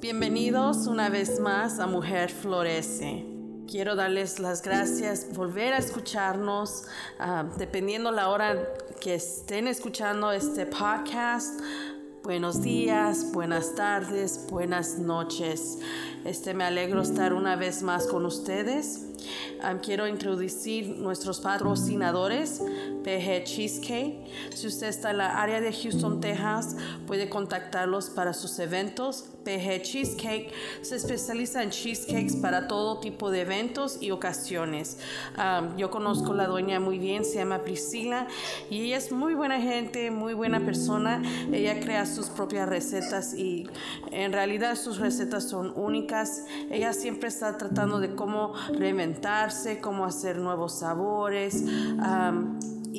Bienvenidos una vez más a Mujer Florece. Quiero darles las gracias, volver a escucharnos, ah, dependiendo la hora que estén escuchando este podcast. Buenos días, buenas tardes, buenas noches. Este me alegro estar una vez más con ustedes. Ah, quiero introducir nuestros patrocinadores, PG Cheesecake. Si usted está en la área de Houston, Texas, puede contactarlos para sus eventos. PG Cheesecake se especializa en cheesecakes para todo tipo de eventos y ocasiones. Yo conozco la dueña muy bien, se llama Priscila y ella es muy buena gente, muy buena persona. Ella crea sus propias recetas y en realidad sus recetas son únicas. Ella siempre está tratando de cómo reinventarse, cómo hacer nuevos sabores.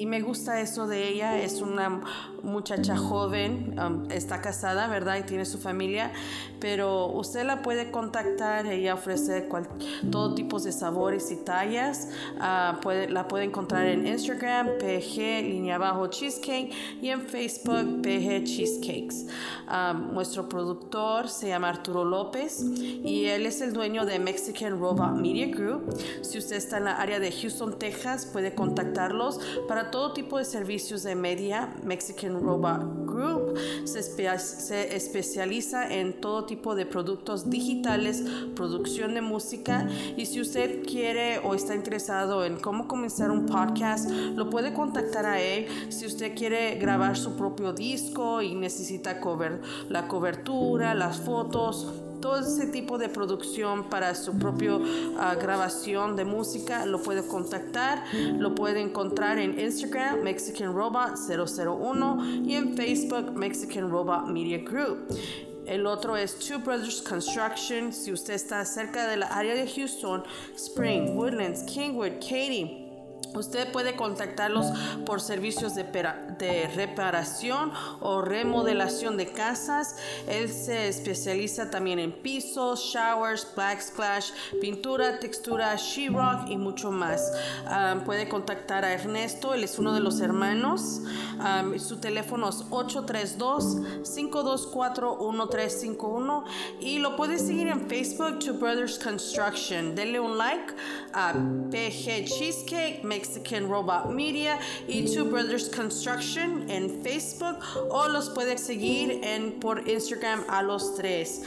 Y me gusta eso de ella. Es una muchacha joven, um, está casada, ¿verdad? Y tiene su familia, pero usted la puede contactar. Ella ofrece todo tipo de sabores y tallas. Uh, puede, la puede encontrar en Instagram, PG línea abajo cheesecake y en Facebook, PG Cheesecakes. Um, nuestro productor se llama Arturo López y él es el dueño de Mexican Robot Media Group. Si usted está en la área de Houston, Texas, puede contactarlos para todo tipo de servicios de media, Mexican Robot Group se, especializa en todo tipo de productos digitales, producción de música y si usted quiere o está interesado en cómo comenzar un podcast, lo puede contactar a él. Si usted quiere grabar su propio disco y necesita cover, la cobertura, las fotos, todo ese tipo de producción para su propia ah, grabación de música lo puede contactar, lo puede encontrar en Instagram Mexican Robot 001 y en Facebook Mexican Robot Media Group. El otro es Two Brothers Construction. Si usted está cerca de la área de Houston, Spring, Woodlands, Kingwood, Katy, Usted puede contactarlos por servicios de, de, reparación o remodelación de casas. Él se especializa también en pisos, showers, backsplash, pintura, textura, sheetrock y mucho más. Ah, puede contactar a Ernesto, él es uno de los hermanos. Ah, su teléfono es 832-524-1351 y lo puede seguir en Facebook, Two Brothers Construction. Denle un like a PG Cheesecake. Mexican Robot Media y Two Brothers Construction en Facebook o los puede seguir en, por Instagram a los tres.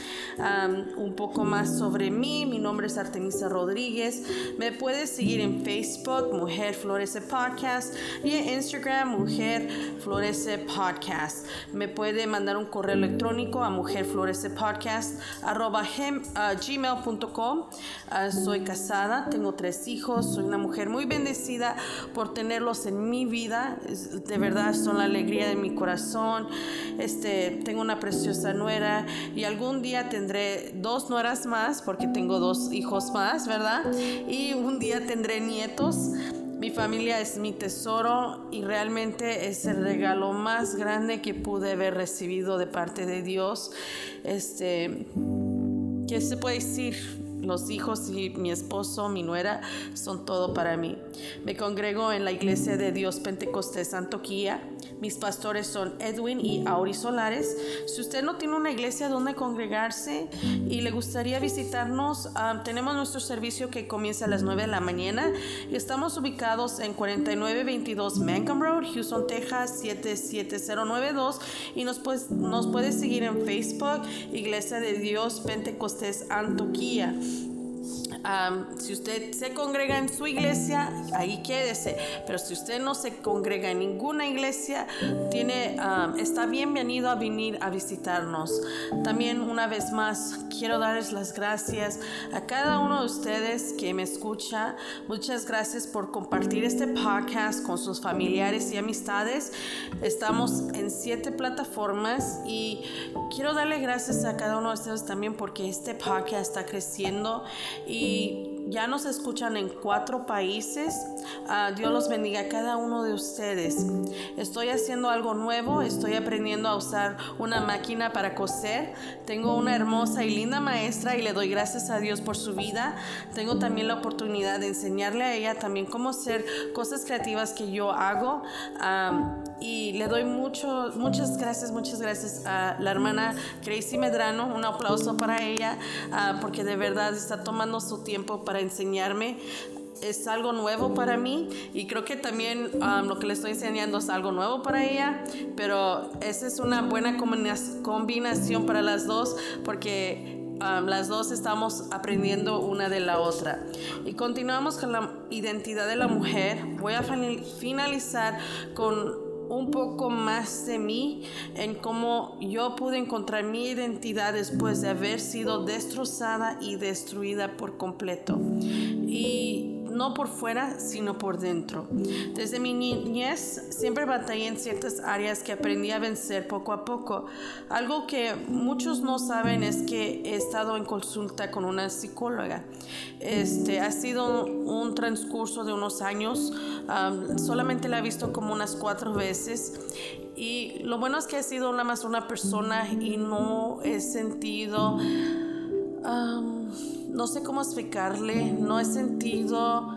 un poco más sobre mí, mi nombre es Artemisa Rodríguez. Me puede seguir en Facebook, Mujer Florece Podcast y en Instagram, Mujer Florece Podcast. Me puede mandar un correo electrónico a mujerflorecepodcast arroba uh, gmail.com. Uh, soy casada, tengo tres hijos, soy una mujer muy bendecida por tenerlos en mi vida. De verdad son la alegría de mi corazón. Este, tengo una preciosa nuera y algún día tendré dos nueras más porque tengo dos hijos más, ¿verdad? Y un día tendré nietos. Mi familia es mi tesoro y realmente es el regalo más grande que pude haber recibido de parte de Dios. Este, ¿qué se puede decir? Los hijos y mi esposo, mi nuera, son todo para mí. Me congrego en la iglesia de Dios Pentecostés Santoquía. Mis pastores son Edwin y Auri Solares. Si usted no tiene una iglesia donde congregarse y le gustaría visitarnos, ah, tenemos nuestro servicio que comienza a las 9 de la mañana. Estamos ubicados en 4922 Mancom Road, Houston, Texas 77092 y nos, pues, nos puede seguir en Facebook, Iglesia de Dios Pentecostés Antoquía si usted se congrega en su iglesia, ahí quédese. Pero si usted no se congrega en ninguna iglesia, tiene, está bienvenido a venir a visitarnos. También una vez más, quiero darles las gracias a cada uno de ustedes que me escucha. Muchas gracias por compartir este podcast con sus familiares y amistades. Estamos en siete plataformas y quiero darle gracias a cada uno de ustedes también porque este podcast está creciendo y we ya nos escuchan en cuatro países. Ah, Dios los bendiga a cada uno de ustedes. Estoy haciendo algo nuevo, estoy aprendiendo a usar una máquina para coser. Tengo una hermosa y linda maestra y le doy gracias a Dios por su vida. Tengo también la oportunidad de enseñarle a ella también cómo hacer cosas creativas que yo hago. y le doy mucho, muchas gracias, muchas gracias a la hermana Gracie Medrano. Un aplauso para ella ah, porque de verdad está tomando su tiempo para enseñarme es algo nuevo para mí y creo que también um, lo que le estoy enseñando es algo nuevo para ella, pero esa es una buena combinación para las dos porque um, las dos estamos aprendiendo una de la otra. Y continuamos con la identidad de la mujer. Voy a finalizar con un poco más de mí en cómo yo pude encontrar mi identidad después de haber sido destrozada y destruida por completo. Y no por fuera, sino por dentro. Desde mi niñez siempre batallé en ciertas áreas que aprendí a vencer poco a poco. Algo que muchos no saben es que he estado en consulta con una psicóloga. Este ha sido un transcurso de unos años. solamente la he visto como unas cuatro veces y lo bueno es que he sido nada más una persona y no he sentido no sé cómo explicarle, no he sentido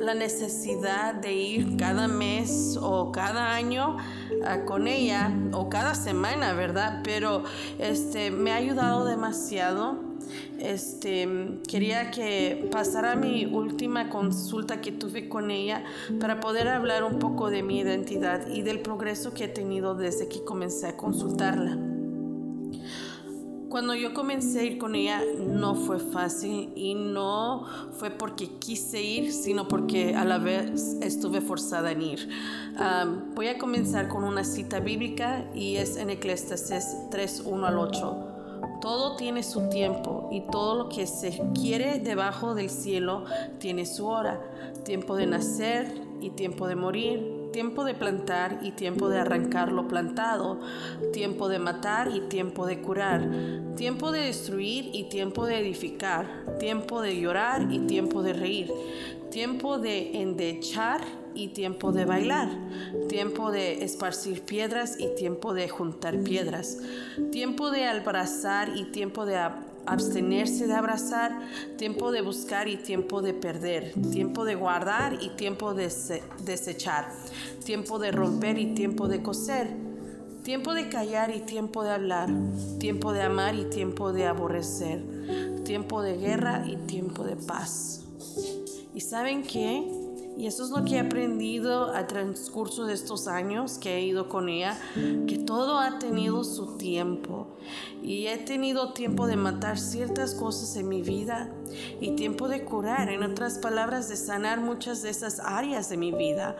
la necesidad de ir cada mes o cada año ah, con ella o cada semana, ¿verdad? Pero este me ha ayudado demasiado. Este quería que pasara mi última consulta que tuve con ella para poder hablar un poco de mi identidad y del progreso que he tenido desde que comencé a consultarla. Cuando yo comencé a ir con ella no fue fácil y no fue porque quise ir, sino porque a la vez estuve forzada en ir. voy a comenzar con una cita bíblica y es en Eclesiastes 3, 1 al 8. Todo tiene su tiempo y todo lo que se quiere debajo del cielo tiene su hora. Tiempo de nacer y tiempo de morir tiempo de plantar y tiempo de arrancar lo plantado, tiempo de matar y tiempo de curar, tiempo de destruir y tiempo de edificar, tiempo de llorar y tiempo de reír, tiempo de endechar y tiempo de bailar, tiempo de esparcir piedras y tiempo de juntar piedras, tiempo de abrazar y tiempo de abstenerse de abrazar, tiempo de buscar y tiempo de perder, tiempo de guardar y tiempo de desechar, tiempo de romper y tiempo de coser, tiempo de callar y tiempo de hablar, tiempo de amar y tiempo de aborrecer, tiempo de guerra y tiempo de paz. ¿Y saben qué? Y eso es lo que he aprendido a transcurso de estos años que he ido con ella, que todo ha tenido su tiempo. Y he tenido tiempo de matar ciertas cosas en mi vida y tiempo de curar, en otras palabras, de sanar muchas de esas áreas de mi vida.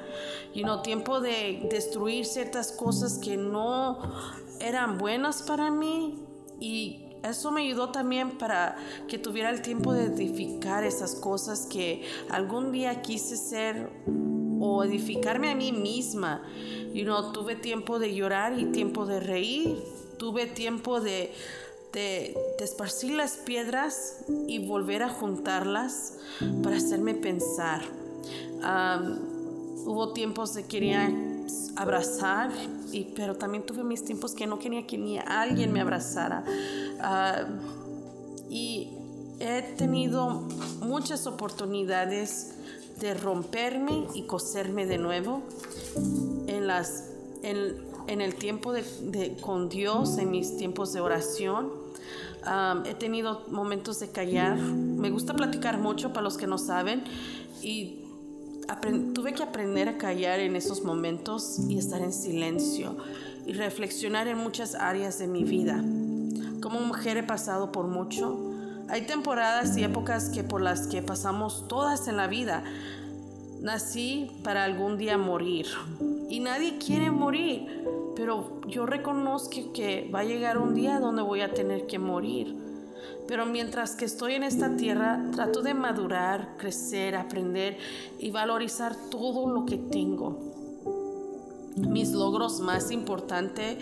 Y no tiempo de destruir ciertas cosas que no eran buenas para mí y eso me ayudó también para que tuviera el tiempo de edificar esas cosas que algún día quise ser o edificarme a mí misma. Y no tuve tiempo de llorar y tiempo de reír. Tuve tiempo de, de, esparcir las piedras y volver a juntarlas para hacerme pensar. hubo tiempos de quería abrazar, pero también tuve mis tiempos que no quería que ni alguien me abrazara. Ah, y he tenido muchas oportunidades de romperme y coserme de nuevo en, las, en, el tiempo de, con Dios, en mis tiempos de oración. Ah, he tenido momentos de callar. Me gusta platicar mucho para los que no saben. Y tuve que aprender a callar en esos momentos y estar en silencio y reflexionar en muchas áreas de mi vida. Como mujer he pasado por mucho. Hay temporadas y épocas que por las que pasamos todas en la vida. Nací para algún día morir y nadie quiere morir, pero yo reconozco que va a llegar un día donde voy a tener que morir. Pero mientras que estoy en esta tierra, trato de madurar, crecer, aprender y valorizar todo lo que tengo. mis logros más importantes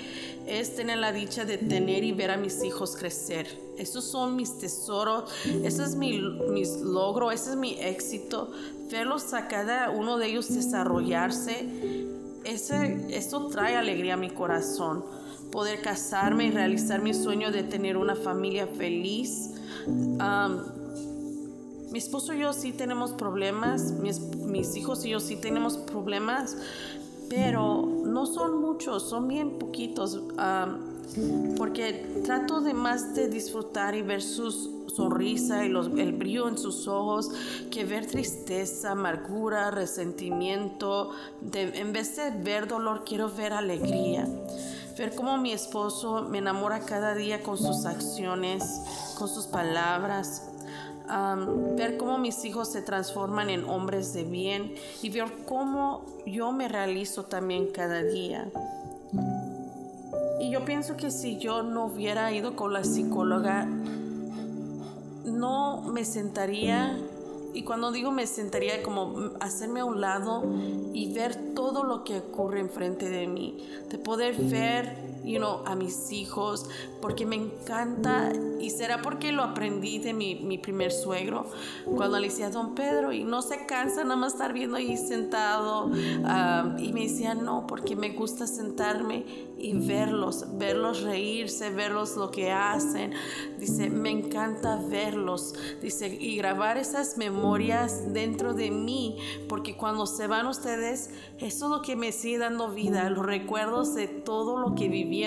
es tener la dicha de tener y ver a mis hijos crecer. Esos son mis tesoros, ese es mi, mis logros, ese es mi éxito. Verlos a cada uno de ellos desarrollarse, ese, eso trae alegría a mi corazón. Poder casarme y realizar mi sueño de tener una familia feliz. mi esposo y yo sí tenemos problemas, mis, mis hijos y yo sí tenemos problemas, pero no son muchos, son bien poquitos, porque trato de más de disfrutar y ver sus sonrisa y el brillo en sus ojos que ver tristeza, amargura, resentimiento. en vez de ver dolor, quiero ver alegría. Ver cómo mi esposo me enamora cada día con sus acciones, con sus palabras, ver cómo mis hijos se transforman en hombres de bien y ver cómo yo me realizo también cada día. Y yo pienso que si yo no hubiera ido con la psicóloga, no me sentaría, y cuando digo me sentaría como hacerme a un lado y ver todo lo que ocurre enfrente de mí, de poder ver you know, a mis hijos, porque me encanta, y será porque lo aprendí de mi, mi primer suegro, cuando le decía don Pedro, y no se cansa nada más estar viendo ahí sentado, y me decía, no, porque me gusta sentarme y verlos, verlos reírse, verlos lo que hacen, dice, me encanta verlos, dice, y grabar esas memorias dentro de mí, porque cuando se van ustedes, eso es lo que me sigue dando vida, los recuerdos de todo lo que viví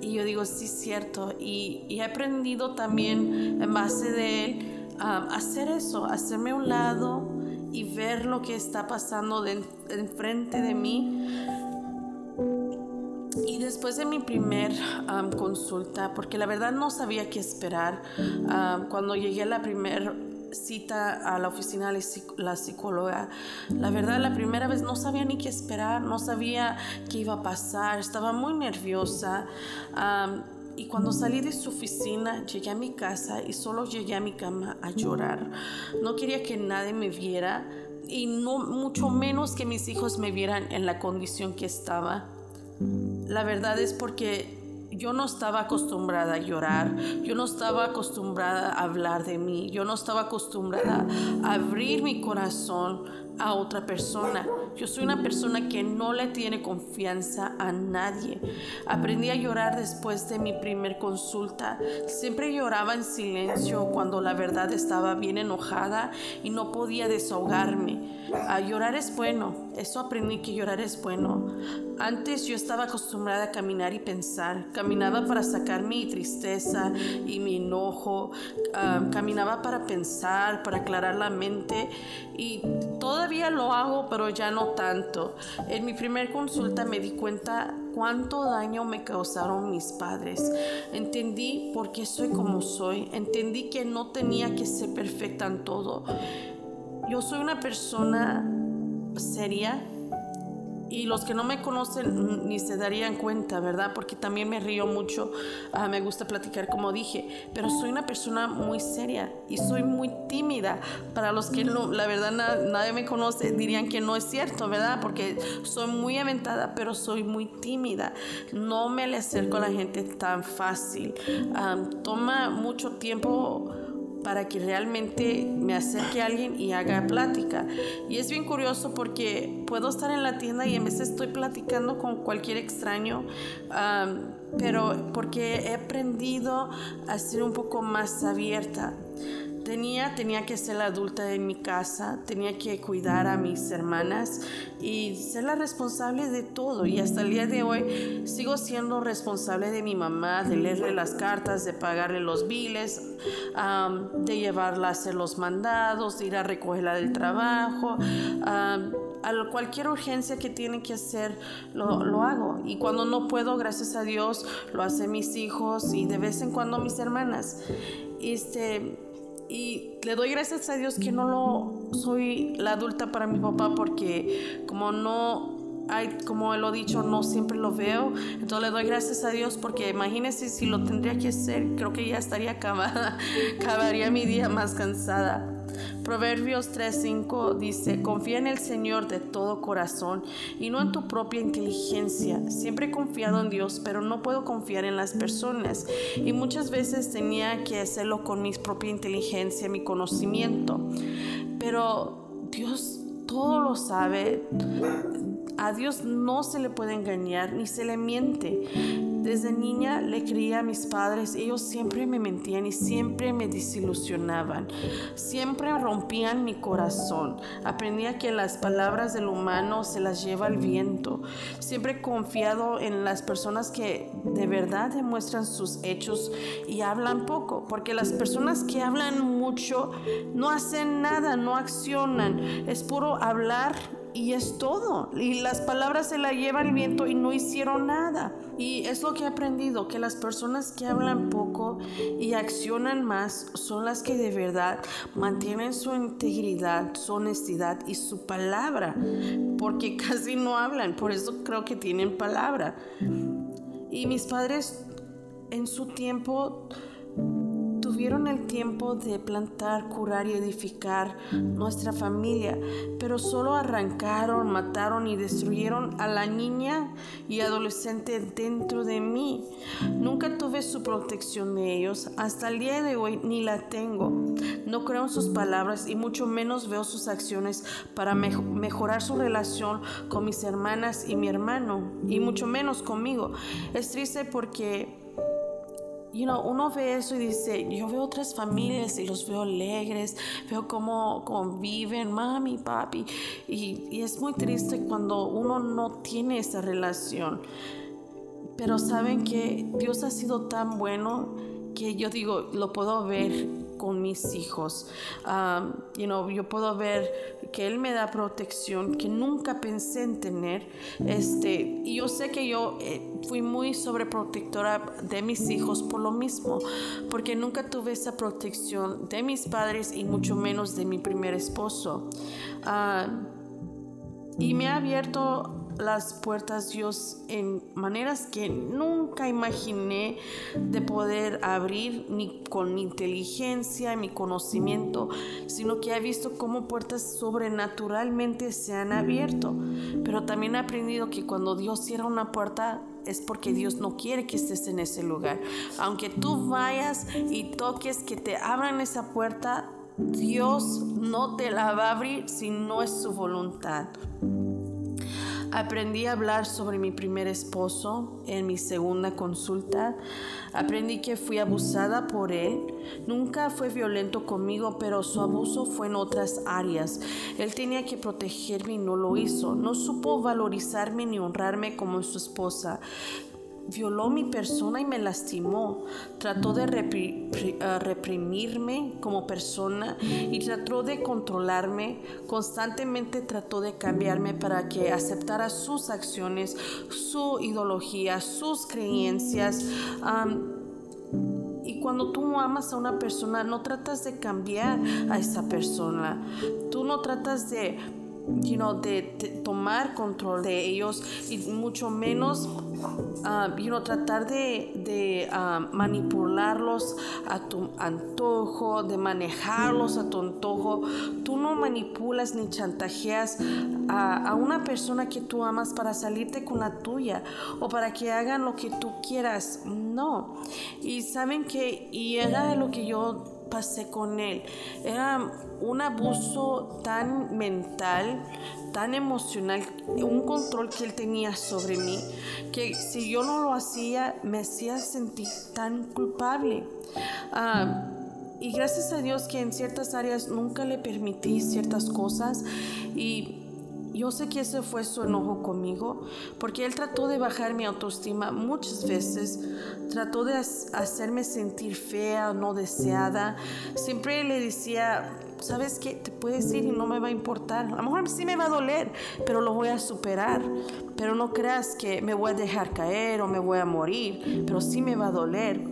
y yo digo, sí, cierto. Y, he aprendido también en base de él a hacer eso, hacerme a un lado y ver lo que está pasando enfrente de, mí. Y después de mi primer consulta, porque la verdad no sabía qué esperar, cuando llegué a la primera cita a la oficina de la psicóloga. La verdad, la primera vez no sabía ni qué esperar, no sabía qué iba a pasar, estaba muy nerviosa. y cuando salí de su oficina, llegué a mi casa y solo llegué a mi cama a llorar. No quería que nadie me viera y no mucho menos que mis hijos me vieran en la condición que estaba. La verdad es porque yo no estaba acostumbrada a llorar, yo no estaba acostumbrada a hablar de mí, yo no estaba acostumbrada a abrir mi corazón a otra persona. Yo soy una persona que no le tiene confianza a nadie. Aprendí a llorar después de mi primer consulta. Siempre lloraba en silencio cuando la verdad estaba bien enojada y no podía desahogarme. A llorar es bueno, eso aprendí que llorar es bueno. Antes yo estaba acostumbrada a caminar y pensar. Caminaba para sacar mi tristeza y mi enojo. Ah, caminaba para pensar, para aclarar la mente. Y todavía lo hago, pero ya no tanto. En mi primer consulta me di cuenta cuánto daño me causaron mis padres. Entendí por qué soy como soy. Entendí que no tenía que ser perfecta en todo. Yo soy una persona seria y los que no me conocen ni se darían cuenta, ¿verdad? Porque también me río mucho, ah, me gusta platicar como dije, pero soy una persona muy seria y soy muy tímida. Para los que no, la verdad nadie me conoce, dirían que no es cierto, ¿verdad? Porque soy muy aventada, pero soy muy tímida. No me le acerco a la gente tan fácil. Ah, toma mucho tiempo para que realmente me acerque a alguien y haga plática. Y es bien curioso porque puedo estar en la tienda y en vez estoy platicando con cualquier extraño, pero porque he aprendido a ser un poco más abierta. Tenía, tenía que ser la adulta de mi casa, tenía que cuidar a mis hermanas y ser la responsable de todo. Y hasta el día de hoy sigo siendo responsable de mi mamá, de leerle las cartas, de pagarle los biles, de llevarla a hacer los mandados, de ir a recogerla del trabajo. a cualquier urgencia que tiene que hacer, lo, lo, hago. Y cuando no puedo, gracias a Dios, lo hacen mis hijos y de vez en cuando mis hermanas. Este, y le doy gracias a Dios que no lo soy la adulta para mi papá porque como no hay, como lo he dicho, no siempre lo veo. Entonces le doy gracias a Dios porque imagínense si lo tendría que hacer, creo que ya estaría acabada, acabaría mi día más cansada. Proverbios 3:5 dice, confía en el Señor de todo corazón y no en tu propia inteligencia. Siempre he confiado en Dios, pero no puedo confiar en las personas. Y muchas veces tenía que hacerlo con mi propia inteligencia, mi conocimiento. Pero Dios todo lo sabe. A Dios no se le puede engañar ni se le miente. Desde niña le creía a mis padres, ellos siempre me mentían y siempre me desilusionaban, siempre rompían mi corazón. Aprendía que las palabras del humano se las lleva el viento. Siempre he confiado en las personas que de verdad demuestran sus hechos y hablan poco, porque las personas que hablan mucho no hacen nada, no accionan, es puro hablar y es todo. Y las palabras se la lleva el viento y no hicieron nada. Y es lo que he aprendido, que las personas que hablan poco y accionan más son las que de verdad mantienen su integridad, su honestidad y su palabra. Porque casi no hablan, por eso creo que tienen palabra. Y mis padres en su tiempo tuvieron el tiempo de plantar, curar y edificar nuestra familia, pero solo arrancaron, mataron y destruyeron a la niña y adolescente dentro de mí. Nunca tuve su protección de ellos, hasta el día de hoy ni la tengo. No creo en sus palabras y mucho menos veo sus acciones para mejorar su relación con mis hermanas y mi hermano, y mucho menos conmigo. Es triste porque you know, uno ve eso y dice, yo veo otras familias y los veo alegres, veo cómo conviven, mami, papi, y, y es muy triste cuando uno no tiene esa relación. Pero saben que Dios ha sido tan bueno que yo digo, lo puedo ver con mis hijos. Um, you yo puedo ver que Él me da protección que nunca pensé en tener. Este, y yo sé que yo eh, fui muy sobreprotectora de mis hijos por lo mismo, porque nunca tuve esa protección de mis padres y mucho menos de mi primer esposo. Uh, y me ha abierto las puertas Dios en maneras que nunca imaginé de poder abrir ni con inteligencia, mi conocimiento, sino que he visto cómo puertas sobrenaturalmente se han abierto. Pero también he aprendido que cuando Dios cierra una puerta es porque Dios no quiere que estés en ese lugar. Aunque tú vayas y toques que te abran esa puerta, Dios no te la va a abrir si no es su voluntad. Aprendí a hablar sobre mi primer esposo en mi segunda consulta. Aprendí que fui abusada por él. Nunca fue violento conmigo, pero su abuso fue en otras áreas. Él tenía que protegerme y no lo hizo. No supo valorizarme ni honrarme como su esposa violó mi persona y me lastimó. Trató de eh, reprimirme como persona y trató de controlarme. Constantemente trató de cambiarme para que aceptara sus acciones, su ideología, sus creencias. y cuando tú amas a una persona, no tratas de cambiar a esa persona. Tú no tratas de, de tomar control de ellos y mucho menos uh, tratar de, ah, manipularlos a tu antojo, de manejarlos a tu antojo. Tú no manipulas ni chantajeas a, a, una persona que tú amas para salirte con la tuya o para que hagan lo que tú quieras. No. Y saben que, y era lo que yo pasé con él. Era un abuso tan mental, tan emocional, un control que él tenía sobre mí, que si yo no lo hacía, me hacía sentir tan culpable. Ah, y gracias a Dios que en ciertas áreas nunca le permití ciertas cosas y yo sé que ese fue su enojo conmigo, porque él trató de bajar mi autoestima muchas veces, trató de hacerme sentir fea, no deseada. Siempre le decía, ¿sabes qué? Te puedes ir y no me va a importar. A lo mejor sí me va a doler, pero lo voy a superar. Pero no creas que me voy a dejar caer o me voy a morir, pero sí me va a doler.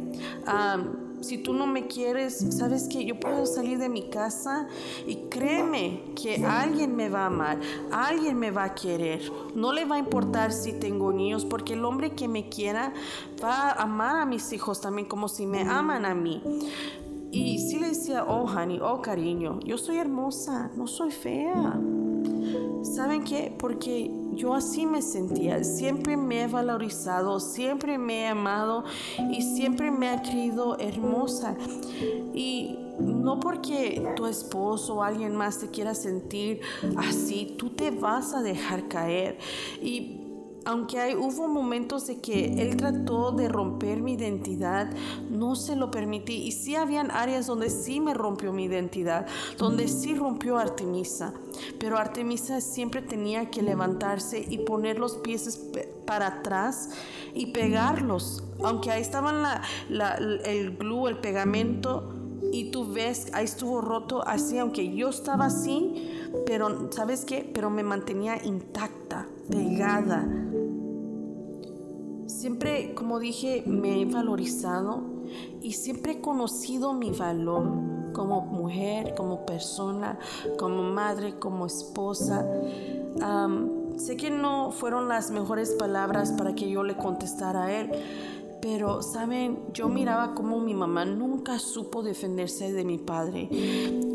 Si tú no me quieres, sabes que yo puedo salir de mi casa y créeme que alguien me va a amar, alguien me va a querer. No le va a importar si tengo niños, porque el hombre que me quiera va a amar a mis hijos también como si me aman a mí. Y sí le decía, oh, honey, oh, cariño, yo soy hermosa, no soy fea. ¿Saben qué? Porque yo así me sentía. Siempre me he valorizado, siempre me he amado y siempre me he creído hermosa. Y no porque tu esposo o alguien más te quiera sentir así, tú te vas a dejar caer. Y aunque hay, hubo momentos de que él trató de romper mi identidad, no se lo permití. Y sí habían áreas donde sí me rompió mi identidad, donde sí rompió Artemisa. Pero Artemisa siempre tenía que levantarse y poner los pies para atrás y pegarlos. Aunque ahí estaban la, el glue, el pegamento, y tú ves, ahí estuvo roto así, aunque yo estaba así, pero ¿sabes qué? Pero me mantenía intacta, pegada. Siempre, como dije, me he valorizado y siempre he conocido mi valor como mujer, como persona, como madre, como esposa. sé que no fueron las mejores palabras para que yo le contestara a él, pero, ¿saben? Yo miraba como mi mamá nunca supo defenderse de mi padre.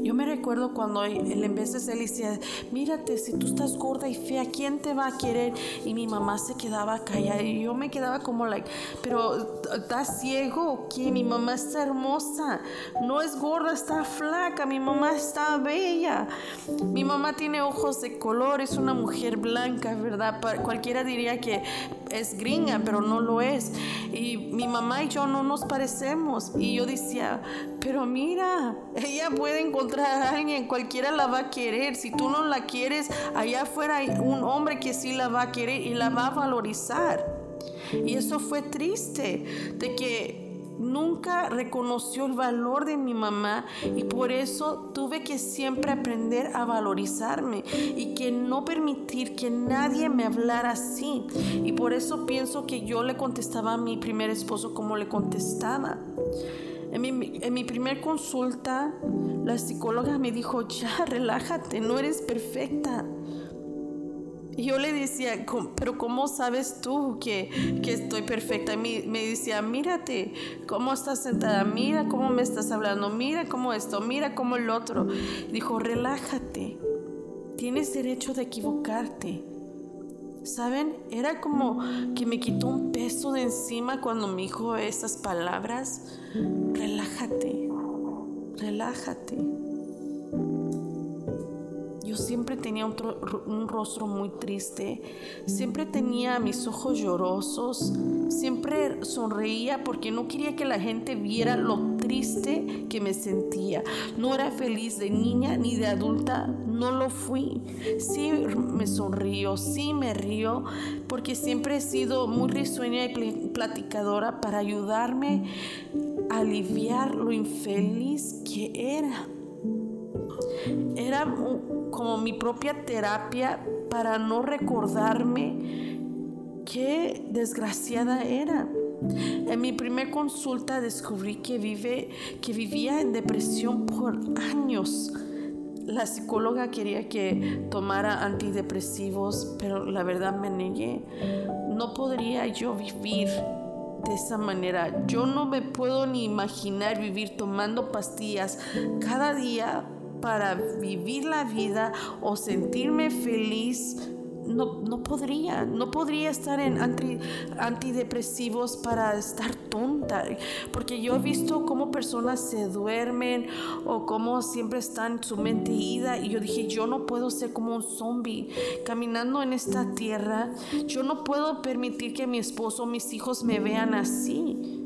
Yo me recuerdo cuando él en de él decía, mírate, si tú estás gorda y fea, ¿quién te va a querer? Y mi mamá se quedaba callada y yo me quedaba como, like, pero ¿estás ciego o qué? Mi mamá está hermosa, no es gorda, está flaca, mi mamá está bella. Mi mamá tiene ojos de color, es una mujer blanca, ¿verdad? Cualquiera diría que es gringa, pero no lo es. Y mi mamá y yo no nos parecemos. Y yo decía, pero mira, ella puede encontrar a alguien, cualquiera la va a querer. Si tú no la quieres, allá afuera hay un hombre que sí la va a querer y la va a valorizar. Y eso fue triste, de que nunca reconoció el valor de mi mamá y por eso tuve que siempre aprender a valorizarme y que no permitir que nadie me hablara así. Y por eso pienso que yo le contestaba a mi primer esposo como le contestaba. En mi, en mi primer consulta, la psicóloga me dijo, ya, relájate, no eres perfecta. Yo le decía, pero ¿cómo sabes tú que, estoy perfecta? Y me, decía, mírate, cómo estás sentada, mira cómo me estás hablando, mira cómo esto, mira cómo el otro. Dijo, relájate, tienes derecho de equivocarte. ¿Saben? Era como que me quitó un peso de encima cuando me dijo estas palabras. Relájate, relájate. Yo siempre tenía un, rostro muy triste, siempre tenía mis ojos llorosos, siempre sonreía porque no quería que la gente viera lo triste que me sentía. No era feliz de niña ni de adulta, no lo fui. Sí me sonrío, sí me río, porque siempre he sido muy risueña y platicadora para ayudarme a aliviar lo infeliz que era. Era como mi propia terapia para no recordarme qué desgraciada era. En mi primera consulta descubrí que, vive, que vivía en depresión por años. La psicóloga quería que tomara antidepresivos, pero la verdad me negué. No podría yo vivir de esa manera. Yo no me puedo ni imaginar vivir tomando pastillas cada día para vivir la vida o sentirme feliz, no, no podría, no podría estar en antidepresivos para estar tonta, porque yo he visto cómo personas se duermen o cómo siempre están su mente ida y yo dije, yo no puedo ser como un zombie caminando en esta tierra, yo no puedo permitir que mi esposo mis hijos me vean así.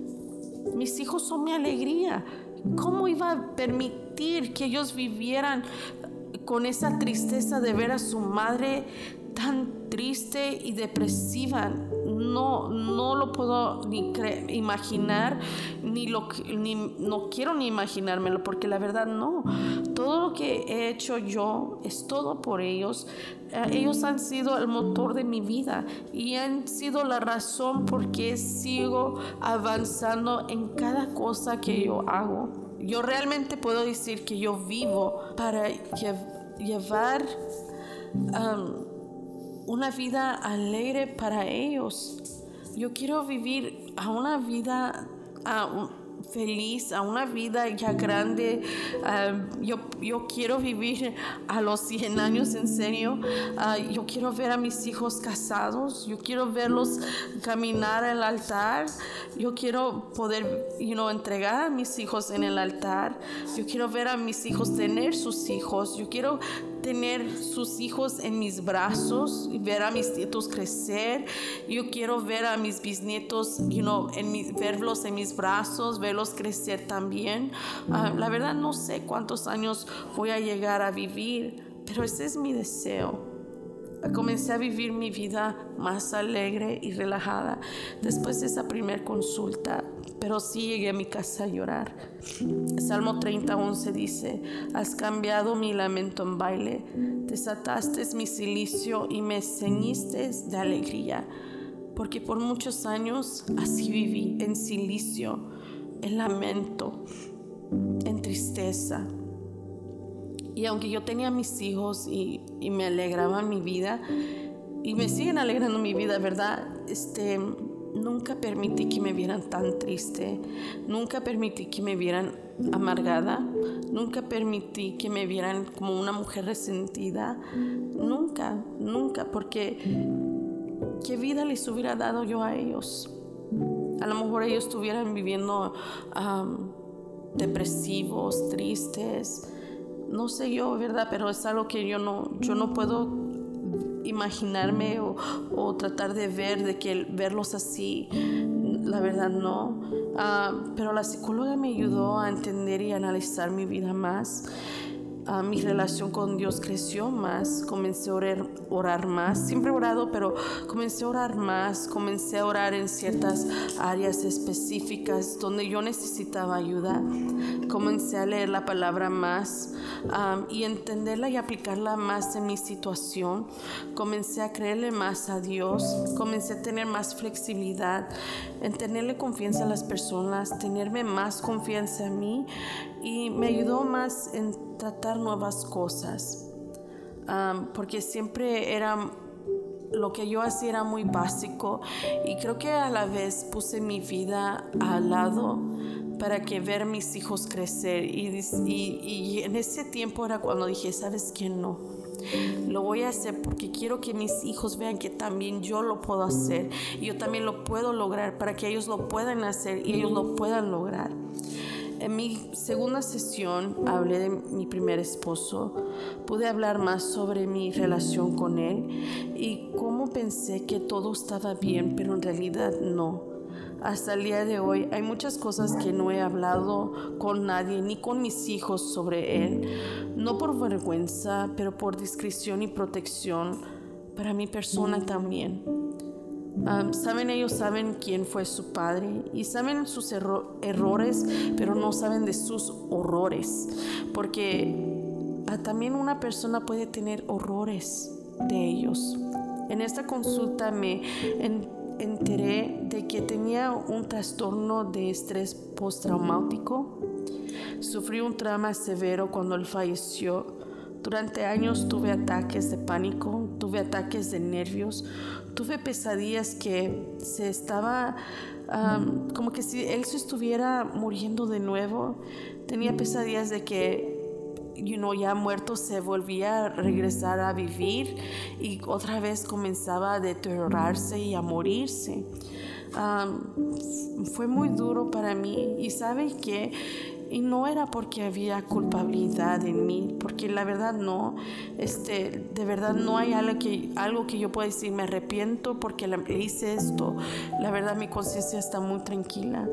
Mis hijos son mi alegría. ¿Cómo iba a permitir que ellos vivieran con esa tristeza de ver a su madre tan triste y depresiva? No, no lo puedo ni imaginar, ni lo ni, no quiero ni imaginármelo, porque la verdad no. Todo lo que he hecho yo es todo por ellos. Eh, ellos han sido el motor de mi vida y han sido la razón por qué sigo avanzando en cada cosa que yo hago. Yo realmente puedo decir que yo vivo para llevar una vida alegre para ellos. Yo quiero vivir a una vida feliz, a una vida ya grande. yo, yo quiero vivir a los 100 años en serio. Ah, yo quiero ver a mis hijos casados. Yo quiero verlos caminar al altar. Yo quiero poder entregar a mis hijos en el altar. Yo quiero ver a mis hijos tener sus hijos. Yo quiero tener sus hijos en mis brazos y ver a mis nietos crecer. Yo quiero ver a mis bisnietos, you know, en mis, verlos en mis brazos, verlos crecer también. Ah, la verdad no sé cuántos años voy a llegar a vivir, pero ese es mi deseo. Comencé a vivir mi vida más alegre y relajada después de esa primera consulta, pero sí llegué a mi casa a llorar. Salmo 30, 11 dice, has cambiado mi lamento en baile, desataste mi silicio y me ceñiste de alegría, porque por muchos años así viví, en silicio, en lamento, en tristeza. Y aunque yo tenía mis hijos y, y me alegraban mi vida, y me siguen alegrando mi vida, ¿verdad? Este, nunca permití que me vieran tan triste, nunca permití que me vieran amargada, nunca permití que me vieran como una mujer resentida, nunca, nunca, porque ¿qué vida les hubiera dado yo a ellos? A lo mejor ellos estuvieran viviendo depresivos, tristes, no sé yo, ¿verdad? Pero es algo que yo no, yo no puedo imaginarme o, tratar de ver, de que verlos así, la verdad no. Ah, pero la psicóloga me ayudó a entender y analizar mi vida más mi relación con Dios creció más, comencé a orar, orar, más, siempre he orado, pero comencé a orar más, comencé a orar en ciertas áreas específicas donde yo necesitaba ayuda, comencé a leer la palabra más y entenderla y aplicarla más en mi situación, comencé a creerle más a Dios, comencé a tener más flexibilidad, en tenerle confianza a las personas, tenerme más confianza en mí y me ayudó más en tratar nuevas cosas, porque siempre era lo que yo hacía era muy básico y creo que a la vez puse mi vida al lado para que ver mis hijos crecer y, y, en ese tiempo era cuando dije, ¿sabes qué? No. Lo voy a hacer porque quiero que mis hijos vean que también yo lo puedo hacer y yo también lo puedo lograr para que ellos lo puedan hacer y ellos lo puedan lograr. En mi segunda sesión hablé de mi primer esposo, pude hablar más sobre mi relación con él y cómo pensé que todo estaba bien, pero en realidad no. Hasta el día de hoy hay muchas cosas que no he hablado con nadie ni con mis hijos sobre él, no por vergüenza, pero por discreción y protección para mi persona también saben ellos saben quién fue su padre y saben sus errores, pero no saben de sus horrores, porque ah, también una persona puede tener horrores de ellos. En esta consulta me enteré de que tenía un trastorno de estrés postraumático. Sufrí un trauma severo cuando él falleció durante años tuve ataques de pánico, tuve ataques de nervios, tuve pesadillas que se estaba como que si él se estuviera muriendo de nuevo. Tenía pesadillas de que you know, ya muerto se volvía a regresar a vivir y otra vez comenzaba a deteriorarse y a morirse. fue muy duro para mí y sabe que y no era porque había culpabilidad en mí, porque la verdad no, este, de verdad no hay algo que, algo que yo pueda decir, me arrepiento porque hice esto. La verdad mi conciencia está muy tranquila.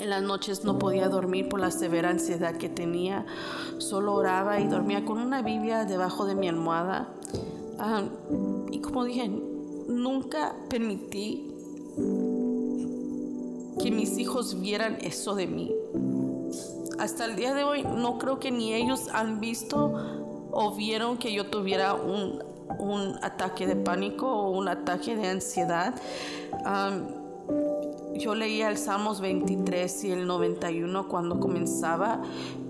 En las noches no podía dormir por la severa ansiedad que tenía. Solo oraba y dormía con una Biblia debajo de mi almohada. Y como dije, nunca permití que mis hijos vieran eso de mí hasta el día de hoy no creo que ni ellos han visto o vieron que yo tuviera un, ataque de pánico o un ataque de ansiedad. yo leía el Salmos 23 y el 91 cuando comenzaba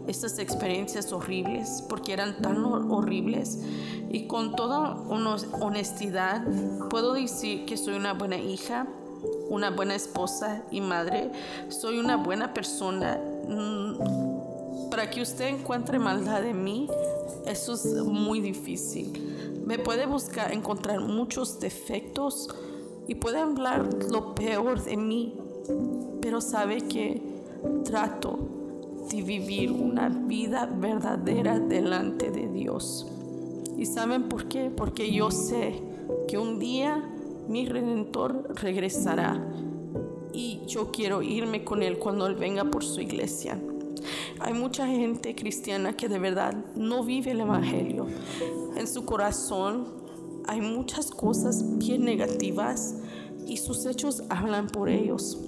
estas experiencias horribles, porque eran tan horribles. Y con toda honestidad, puedo decir que soy una buena hija, una buena esposa y madre, soy una buena persona. Mm, para que usted encuentre maldad en mí, eso es muy difícil. Me puede buscar, encontrar muchos defectos y puede hablar lo peor de mí, pero sabe que trato de vivir una vida verdadera delante de Dios. ¿Y saben por qué? Porque yo sé que un día mi redentor regresará y yo quiero irme con él cuando él venga por su iglesia. Hay mucha gente cristiana que de verdad no vive el Evangelio. En su corazón hay muchas cosas bien negativas y sus hechos hablan por ellos.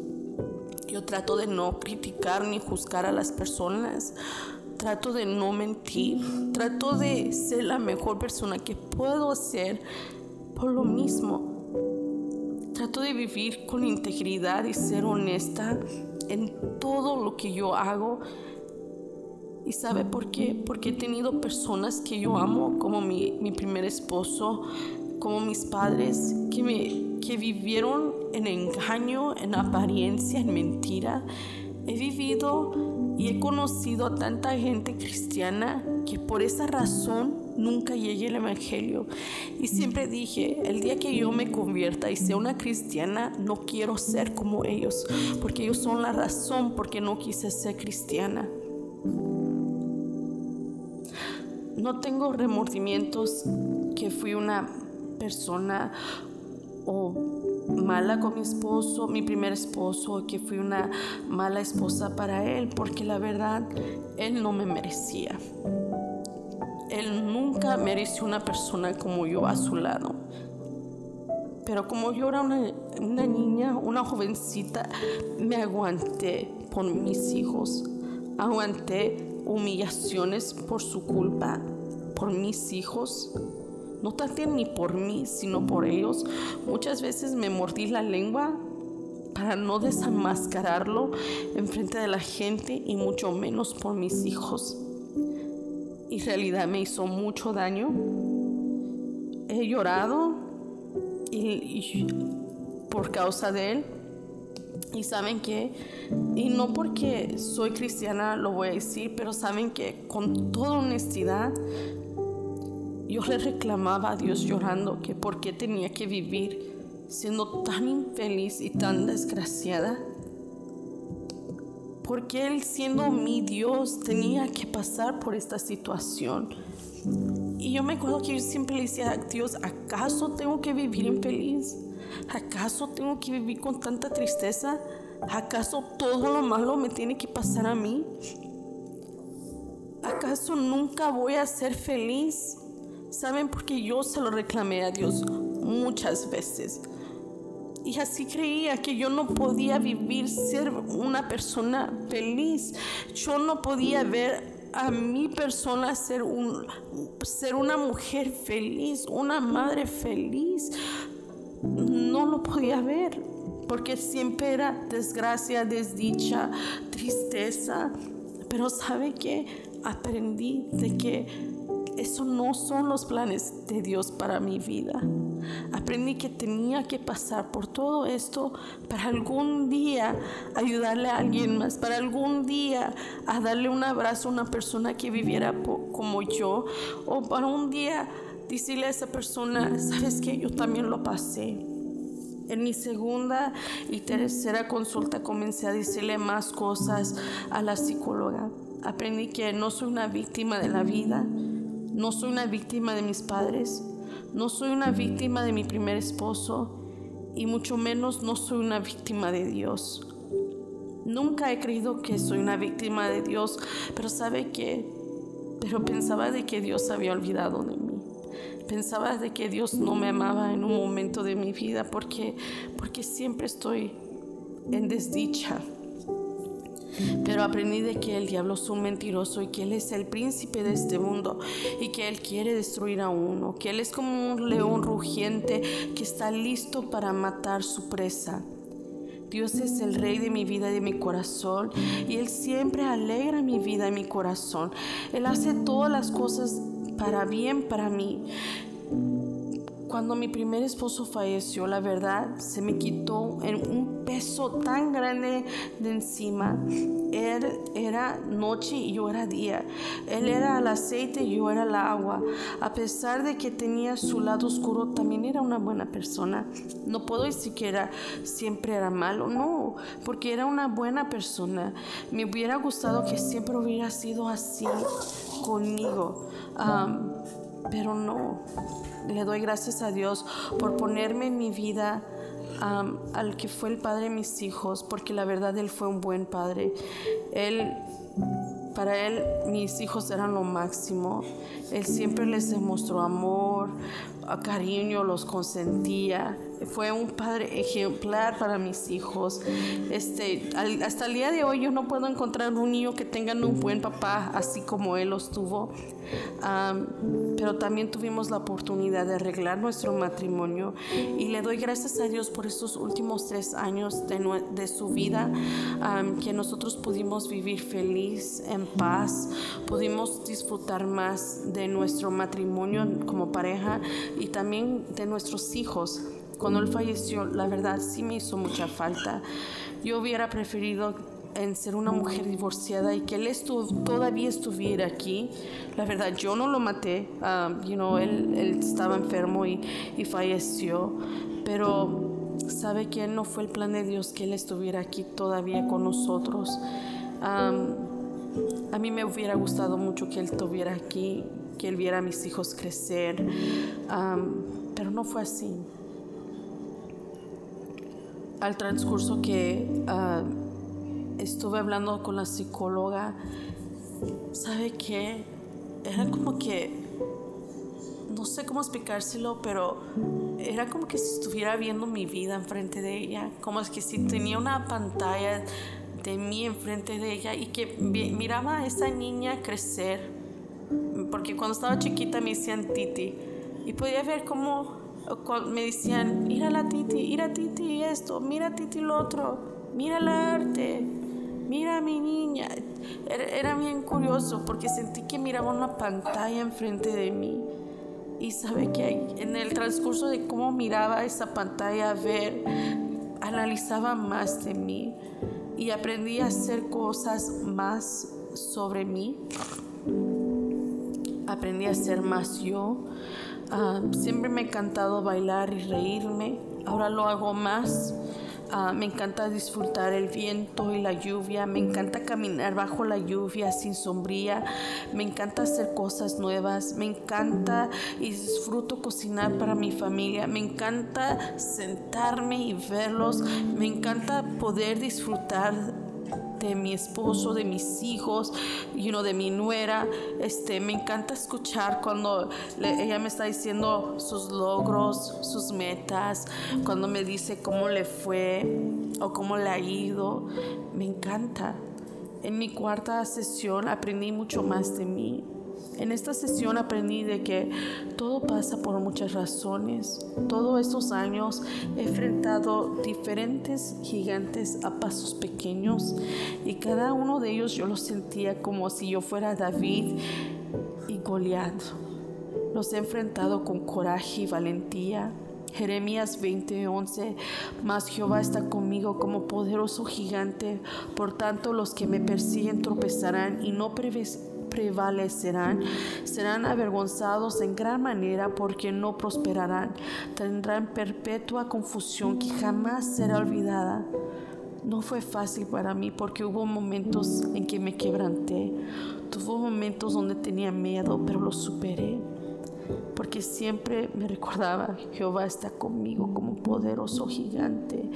Yo trato de no criticar ni juzgar a las personas. Trato de no mentir. Trato de ser la mejor persona que puedo ser por lo mismo. Trato de vivir con integridad y ser honesta en todo lo que yo hago. ¿Y sabe por qué? Porque he tenido personas que yo amo, como mi, mi primer esposo, como mis padres, que, me, que vivieron en engaño, en apariencia, en mentira. He vivido y he conocido a tanta gente cristiana que por esa razón nunca llegué al Evangelio. Y siempre dije, el día que yo me convierta y sea una cristiana, no quiero ser como ellos, porque ellos son la razón por qué no quise ser cristiana. No tengo remordimientos que fui una persona o mala con mi esposo, mi primer esposo, que fui una mala esposa para él, porque la verdad, él no me merecía. Él nunca mereció una persona como yo a su lado. Pero como yo era una, una niña, una jovencita, me aguanté por mis hijos. Aguanté humillaciones por su culpa, por mis hijos no tanto ni por mí, sino por ellos. Muchas veces me mordí la lengua para no desenmascararlo en frente de la gente y mucho menos por mis hijos. Y realidad me hizo mucho daño. He llorado y, por causa de él. Y saben que, y no porque soy cristiana lo voy a decir, pero saben que con toda honestidad yo le reclamaba a Dios llorando que por qué tenía que vivir siendo tan infeliz y tan desgraciada. Porque Él siendo mi Dios tenía que pasar por esta situación. Y yo me acuerdo que yo siempre le decía a Dios, ¿acaso tengo que vivir infeliz? ¿Acaso tengo que vivir con tanta tristeza? ¿Acaso todo lo malo me tiene que pasar a mí? ¿Acaso nunca voy a ser feliz? ¿Saben? Porque yo se lo reclamé a Dios muchas veces. Y así creía que yo no podía vivir, ser una persona feliz. Yo no podía ver a mi persona ser, un, ser una mujer feliz, una madre feliz. No lo podía ver porque siempre era desgracia, desdicha, tristeza. Pero sabe que aprendí de que eso no son los planes de Dios para mi vida. Aprendí que tenía que pasar por todo esto para algún día ayudarle a alguien más, para algún día a darle un abrazo a una persona que viviera como yo, o para un día decirle a esa persona, sabes que yo también lo pasé. En mi segunda y tercera consulta comencé a decirle más cosas a la psicóloga. Aprendí que no soy una víctima de la vida, no soy una víctima de mis padres, no soy una víctima de mi primer esposo y mucho menos no soy una víctima de Dios. Nunca he creído que soy una víctima de Dios, pero sabe que, pero pensaba de que Dios había olvidado de mí. Pensaba de que Dios no me amaba en un momento de mi vida porque, porque siempre estoy en desdicha. Pero aprendí de que el diablo es un mentiroso y que él es el príncipe de este mundo y que él quiere destruir a uno, que él es como un león rugiente que está listo para matar su presa. Dios es el rey de mi vida y de mi corazón y Él siempre alegra mi vida y mi corazón. Él hace todas las cosas para bien para mí. Cuando mi primer esposo falleció, la verdad, se me quitó un peso tan grande de encima. Él era noche y yo era día. Él era el aceite y yo era el agua. A pesar de que tenía su lado oscuro, también era una buena persona. No puedo decir que era, siempre era malo, no, porque era una buena persona. Me hubiera gustado que siempre hubiera sido así conmigo, pero no. Le doy gracias a Dios por ponerme en mi vida al que fue el padre de mis hijos, porque la verdad Él fue un buen padre. Él, para Él, mis hijos eran lo máximo. Él siempre les demostró amor, cariño, los consentía. Fue un padre ejemplar para mis hijos. Este, hasta el día de hoy yo no puedo encontrar un niño que tenga un buen papá así como él los tuvo. pero también tuvimos la oportunidad de arreglar nuestro matrimonio y le doy gracias a Dios por estos últimos tres años de, de su vida que nosotros pudimos vivir feliz, en paz, pudimos disfrutar más de nuestro matrimonio como pareja y también de nuestros hijos. Cuando él falleció, la verdad sí me hizo mucha falta. Yo hubiera preferido en ser una mujer divorciada y que él todavía estuviera aquí. La verdad, yo no lo maté. Um, you know, él, él, estaba enfermo y, y, falleció. Pero sabe que no fue el plan de Dios que él estuviera aquí todavía con nosotros. Um, a mí me hubiera gustado mucho que él estuviera aquí que él viera a mis hijos crecer, pero no fue así. Al transcurso que ah, estuve hablando con la psicóloga, ¿sabe qué? Era como que, no sé cómo explicárselo, pero era como que si estuviera viendo mi vida enfrente de ella, como es que si tenía una pantalla de mí enfrente de ella y que miraba a esa niña crecer porque cuando estaba chiquita me decían Titi y podía ver cómo me decían, mira la Titi, mira Titi esto, mira Titi lo otro, mira la arte, mira mi niña. Era, bien curioso porque sentí que miraba una pantalla enfrente de mí. Y sabe que en el transcurso de cómo miraba esa pantalla, a ver, analizaba más de mí y aprendí a hacer cosas más sobre mí aprendí a ser más yo. Ah, siempre me ha encantado bailar y reírme. Ahora lo hago más. Ah, me encanta disfrutar el viento y la lluvia. Me encanta caminar bajo la lluvia sin sombría. Me encanta hacer cosas nuevas. Me encanta y disfruto cocinar para mi familia. Me encanta sentarme y verlos. Me encanta poder disfrutar de mi esposo, de mis hijos, you know, de mi nuera. Este, me encanta escuchar cuando ella me está diciendo sus logros, sus metas, cuando me dice cómo le fue o cómo le ha ido. Me encanta. En mi cuarta sesión aprendí mucho más de mí. En esta sesión aprendí de que todo pasa por muchas razones. Todos estos años he enfrentado diferentes gigantes a pasos pequeños y cada uno de ellos yo los sentía como si yo fuera David y Goliat. Los he enfrentado con coraje y valentía. Jeremías 20:11, mas Jehová está conmigo como poderoso gigante, por tanto los que me persiguen tropezarán y no prevalecerán, serán avergonzados en gran manera porque no prosperarán, tendrán perpetua confusión que jamás será olvidada. No fue fácil para mí porque hubo momentos en que me quebranté, tuvo momentos donde tenía miedo, pero lo superé porque siempre me recordaba, Jehová está conmigo como poderoso gigante.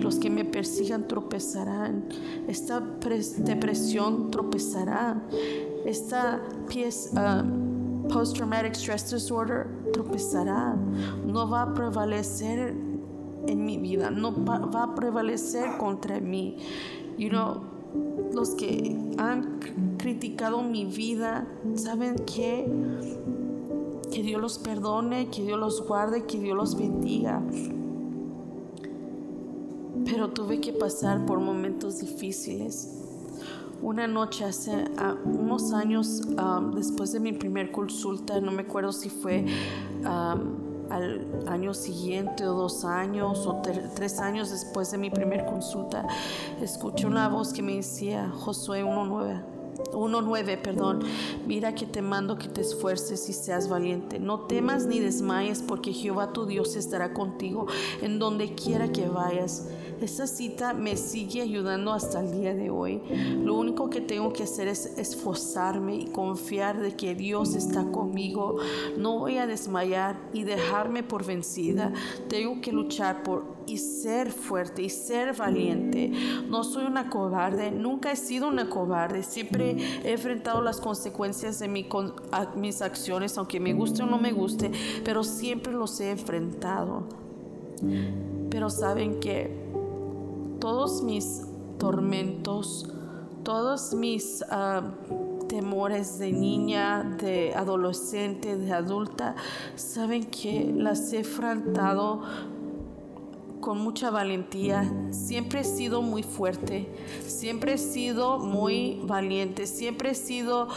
Los que me persigan tropezarán, esta depresión tropezará, esta. Um, post-traumatic stress disorder tropezará, no va a prevalecer en mi vida, no va a prevalecer contra mí. You know, los que han criticado mi vida, ¿saben qué? Que Dios los perdone, que Dios los guarde, que Dios los bendiga. Pero tuve que pasar por momentos difíciles. Una noche hace ah, unos años, después de mi primer consulta, no me acuerdo si fue al año siguiente o dos años o tres años después de mi primer consulta, escuché una voz que me decía, Josué 1.9. 1.9, perdón. Mira que te mando que te esfuerces y seas valiente. No temas ni desmayes porque Jehová tu Dios estará contigo en donde quiera que vayas. Esta cita me sigue ayudando hasta el día de hoy. Lo único que tengo que hacer es esforzarme y confiar de que Dios está conmigo. No voy a desmayar y dejarme por vencida. Tengo que luchar por y ser fuerte y ser valiente. No soy una cobarde, nunca he sido una cobarde. Siempre he enfrentado las consecuencias de mis acciones, aunque me guste o no me guste, pero siempre los he enfrentado. Pero saben que todos mis tormentos, todos mis ah, temores de niña, de adolescente, de adulta, saben que las he enfrentado con mucha valentía. Siempre he sido muy fuerte, siempre he sido muy valiente, siempre he sido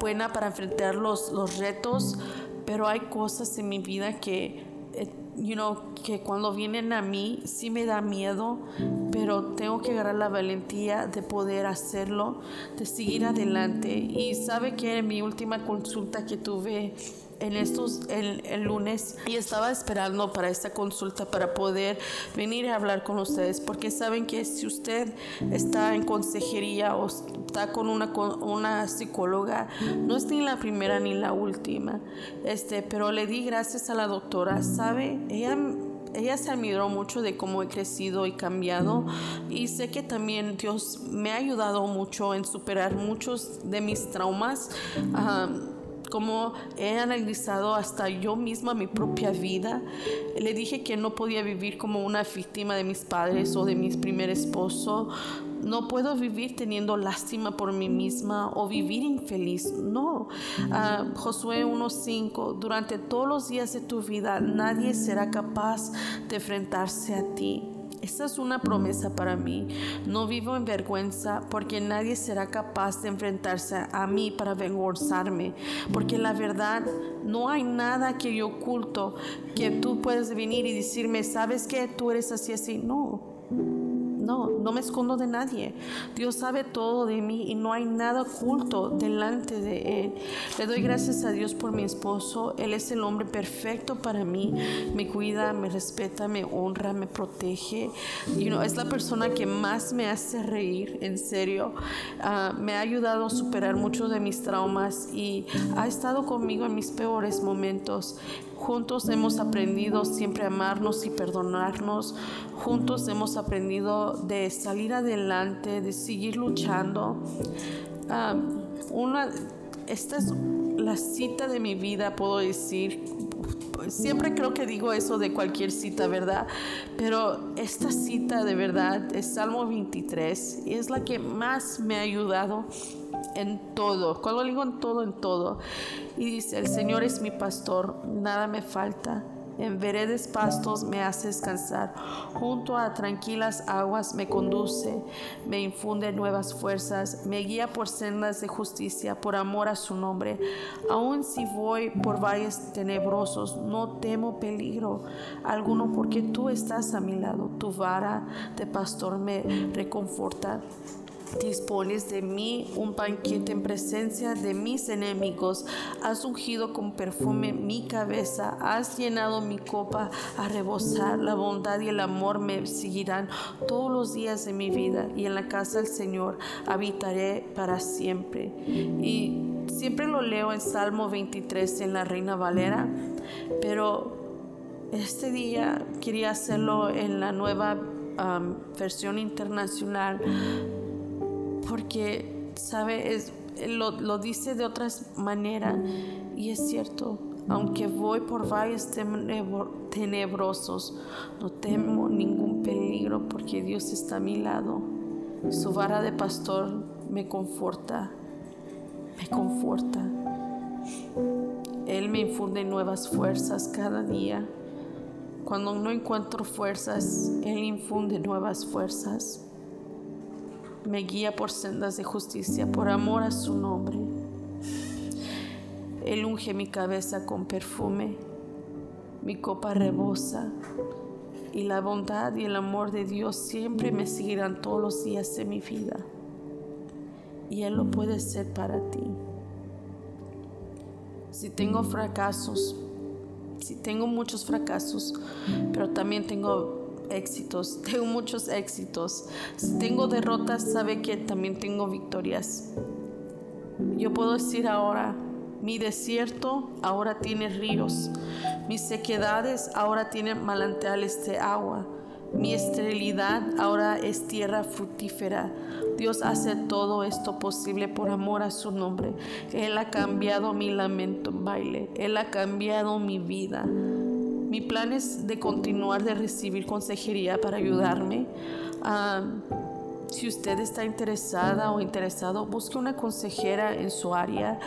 buena para enfrentar los, los retos, pero hay cosas en mi vida que you know, que cuando vienen a mí sí me da miedo, pero tengo que agarrar la valentía de poder hacerlo, de seguir adelante. Y sabe que en mi última consulta que tuve en estos el, lunes y estaba esperando para esta consulta para poder venir a hablar con ustedes porque saben que si usted está en consejería o está con una, una psicóloga no es ni la primera ni la última. Este pero le di gracias a la doctora. Sabe ella ella se admiró mucho de cómo he crecido y cambiado y sé que también Dios me ha ayudado mucho en superar muchos de mis traumas como he analizado hasta yo misma mi propia vida. Le dije que no podía vivir como una víctima de mis padres o de mi primer esposo. No puedo vivir teniendo lástima por mí misma o vivir infeliz. No. Ah, Josué 1.5, durante todos los días de tu vida nadie será capaz de enfrentarse a ti. Esta es una promesa para mí. No vivo en vergüenza porque nadie será capaz de enfrentarse a mí para avergonzarme. Porque la verdad, no hay nada que yo oculto que tú puedes venir y decirme, ¿sabes que Tú eres así, así. No. No, no me escondo de nadie. Dios sabe todo de mí y no hay nada oculto delante de Él. Le doy gracias a Dios por mi esposo. Él es el hombre perfecto para mí. Me cuida, me respeta, me honra, me protege. You know, es la persona que más me hace reír, en serio. Ah, me ha ayudado a superar muchos de mis traumas y ha estado conmigo en mis peores momentos. Juntos hemos aprendido siempre a amarnos y perdonarnos. Juntos hemos aprendido de salir adelante, de seguir luchando. Ah, una, esta es la cita de mi vida, puedo decir. Siempre creo que digo eso de cualquier cita, ¿verdad? Pero esta cita de verdad es Salmo 23 y es la que más me ha ayudado en todo. Cuando digo en todo, en todo. Y dice, el Señor es mi pastor, nada me falta. En veredes pastos me hace descansar, junto a tranquilas aguas me conduce, me infunde nuevas fuerzas, me guía por sendas de justicia, por amor a su nombre. Aun si voy por valles tenebrosos, no temo peligro alguno, porque tú estás a mi lado, tu vara de pastor me reconforta dispones de mí un banquete en presencia de mis enemigos. Has ungido con perfume mi cabeza. Has llenado mi copa a rebosar. La bondad y el amor me seguirán todos los días de mi vida. Y en la casa del Señor habitaré para siempre. Y siempre lo leo en Salmo 23 en la Reina Valera. Pero este día quería hacerlo en la nueva versión internacional porque, ¿sabe? Es, lo, lo dice de otras maneras y es cierto. Aunque voy por valles tenebrosos, no temo ningún peligro porque Dios está a mi lado. Su vara de pastor me conforta, me conforta. Él me infunde nuevas fuerzas cada día. Cuando no encuentro fuerzas, Él infunde nuevas fuerzas me guía por sendas de justicia, por amor a su nombre. Él unge mi cabeza con perfume, mi copa rebosa, y la bondad y el amor de Dios siempre me seguirán todos los días de mi vida. Y Él lo puede ser para ti. Si tengo fracasos, si tengo muchos fracasos, pero también tengo éxitos, tengo muchos éxitos. Si tengo derrotas, sabe que también tengo victorias. Yo puedo decir ahora, mi desierto ahora tiene ríos, mis sequedades ahora tienen manantiales de agua, mi esterilidad ahora es tierra fructífera. Dios hace todo esto posible por amor a su nombre. Él ha cambiado mi lamento en baile, Él ha cambiado mi vida. Mi plan es de continuar de recibir consejería para ayudarme. si usted está interesada o interesado, busque una consejera en su área.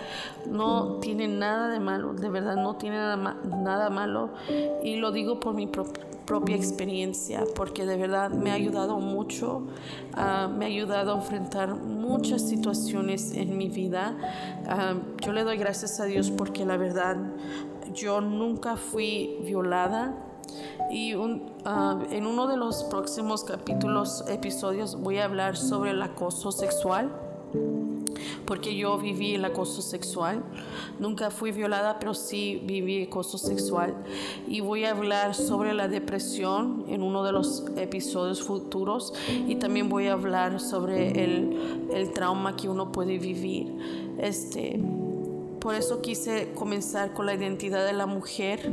No tiene nada de malo, de verdad no tiene nada, malo. Y lo digo por mi propia experiencia, porque de verdad me ha ayudado mucho, me ha ayudado a enfrentar muchas situaciones en mi vida. Yo le doy gracias a Dios porque la verdad yo nunca fui violada y ah, en uno de los próximos capítulos, episodios, voy a hablar sobre el acoso sexual, porque yo viví el acoso sexual. Nunca fui violada, pero sí viví acoso sexual. Y voy a hablar sobre la depresión en uno de los episodios futuros. Y también voy a hablar sobre el, el trauma que uno puede vivir. Este, por eso quise comenzar con la identidad de la mujer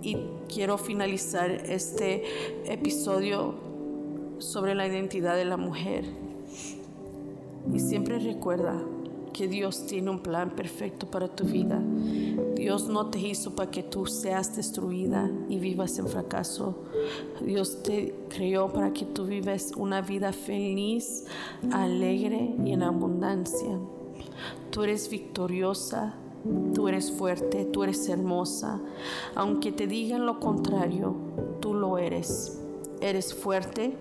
y quiero finalizar este episodio sobre la identidad de la mujer. Y siempre recuerda que Dios tiene un plan perfecto para tu vida. Dios no te hizo para que tú seas destruida y vivas en fracaso. Dios te creó para que tú vivas una vida feliz, alegre y en abundancia. Tú eres victoriosa, Tú eres fuerte, tú eres hermosa. Aunque te digan lo contrario, tú lo eres. Eres fuerte.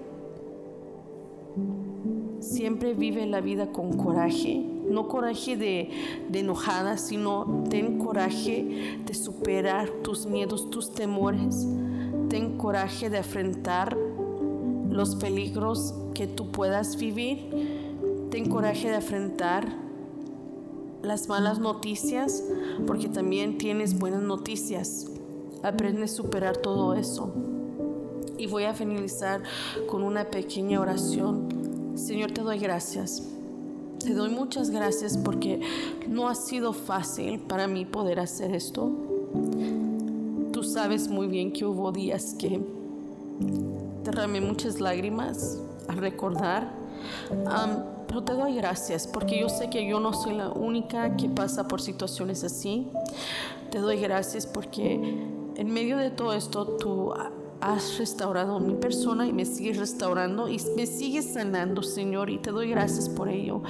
Siempre vive la vida con coraje. No coraje de, enojada, sino ten coraje de superar tus miedos, tus temores. Ten coraje de enfrentar los peligros que tú puedas vivir. Ten coraje de enfrentar las malas noticias porque también tienes buenas noticias. Aprende a superar todo eso. Y voy a finalizar con una pequeña oración. Señor, te doy gracias. Te doy muchas gracias porque no ha sido fácil para mí poder hacer esto. Tú sabes muy bien que hubo días que derramé muchas lágrimas al recordar pero te doy gracias porque yo sé que yo no soy la única que pasa por situaciones así. Te doy gracias porque en medio de todo esto tú has restaurado mi persona y me sigues restaurando y me sigues sanando, Señor, y te doy gracias por ello.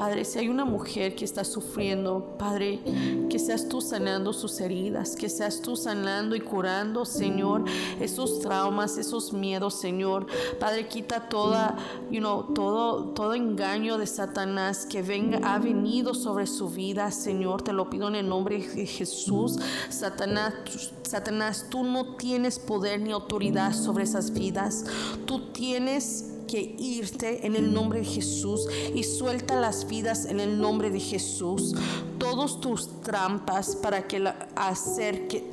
Padre, si hay una mujer que está sufriendo, Padre, que seas tú sanando sus heridas, que seas tú sanando y curando, Señor, esos traumas, esos miedos, Señor. Padre, quita toda, you todo, todo engaño de Satanás que venga, ha venido sobre su vida, Señor. Te lo pido en el nombre de Jesús. Satanás, Satanás, tú no tienes poder ni autoridad sobre esas vidas. Tú tienes que irte en el nombre de Jesús y suelta las vidas en el nombre de Jesús. Todos tus trampas para que hacer que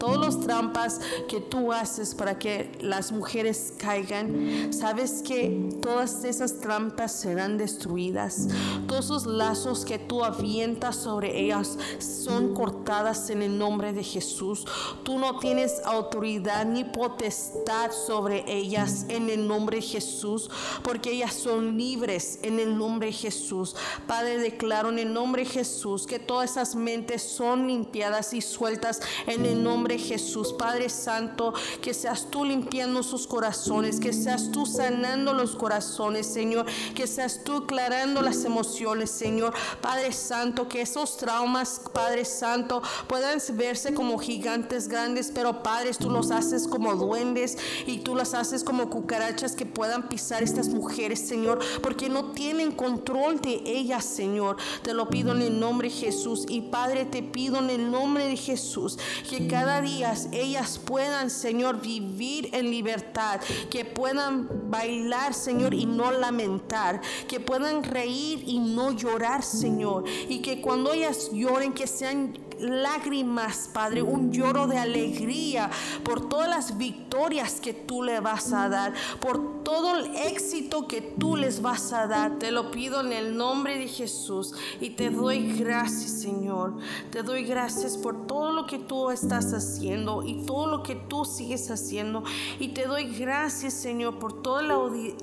todos los trampas que tú haces para que las mujeres caigan, sabes que todas esas trampas serán destruidas. Todos esos lazos que tú avientas sobre ellas son cortadas en el nombre de Jesús. Tú no tienes autoridad ni potestad sobre ellas en el nombre de Jesús, porque ellas son libres en el nombre de Jesús. Padre, declaro en el nombre de Jesús que todas esas mentes son limpiadas y sueltas en el nombre Jesús. Padre Santo, que seas tú limpiando sus corazones, que seas tú sanando los corazones, Señor, que seas tú aclarando las emociones, Señor. Padre Santo, que esos traumas, Padre Santo, puedan verse como gigantes grandes, pero Padre, tú los haces como duendes y tú las haces como cucarachas que puedan pisar estas mujeres, Señor, porque no tienen control de ellas, Señor. Te lo pido en el nombre de Jesús. Y Padre, te pido en el nombre de Jesús que cada día ellas puedan, Señor, vivir en libertad, que puedan bailar, Señor, y no lamentar, que puedan reír y no llorar, Señor, y que cuando ellas lloren, que sean lágrimas, Padre, un lloro de alegría por todas las victorias que tú le vas a dar, por todo el éxito que tú les vas a dar. Te lo pido en el nombre de Jesús y te doy gracias, Señor. Te doy gracias por todo lo que tú estás haciendo y todo lo que tú sigues haciendo. Y te doy gracias, Señor, por toda la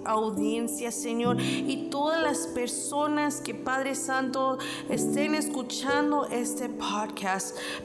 audiencia, Señor, y todas las personas que, Padre Santo, estén escuchando este podcast.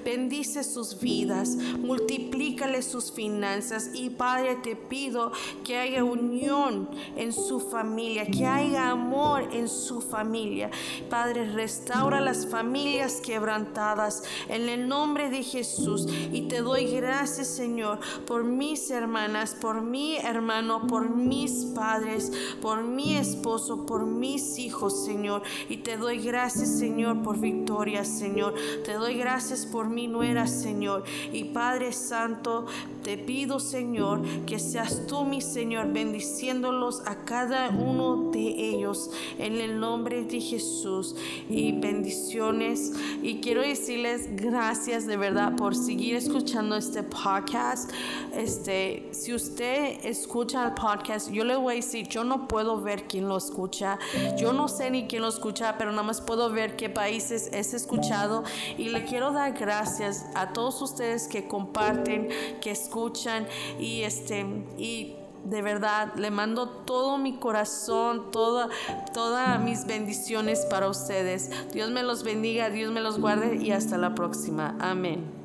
Bendice sus vidas, multiplícale sus finanzas y Padre te pido que haya unión en su familia, que haya amor en su familia. Padre, restaura las familias quebrantadas en el nombre de Jesús y te doy gracias Señor por mis hermanas, por mi hermano, por mis padres, por mi esposo, por mis hijos Señor y te doy gracias Señor por victoria Señor. Te doy gracias gracias por mi nuera, Señor. Y Padre Santo, te pido, Señor, que seas tú, mi Señor, bendiciéndolos a cada uno de ellos en el nombre de Jesús. Y bendiciones. Y quiero decirles gracias de verdad por seguir escuchando este podcast. Este, si usted escucha el podcast, yo le voy a decir, yo no puedo ver quién lo escucha. Yo no sé ni quién lo escucha, pero nada más puedo ver qué países es escuchado. Y le quiero dar gracias a todos ustedes que comparten, que escuchan y este y de verdad le mando todo mi corazón, toda, todas mis bendiciones para ustedes. Dios me los bendiga, Dios me los guarde y hasta la próxima. Amén.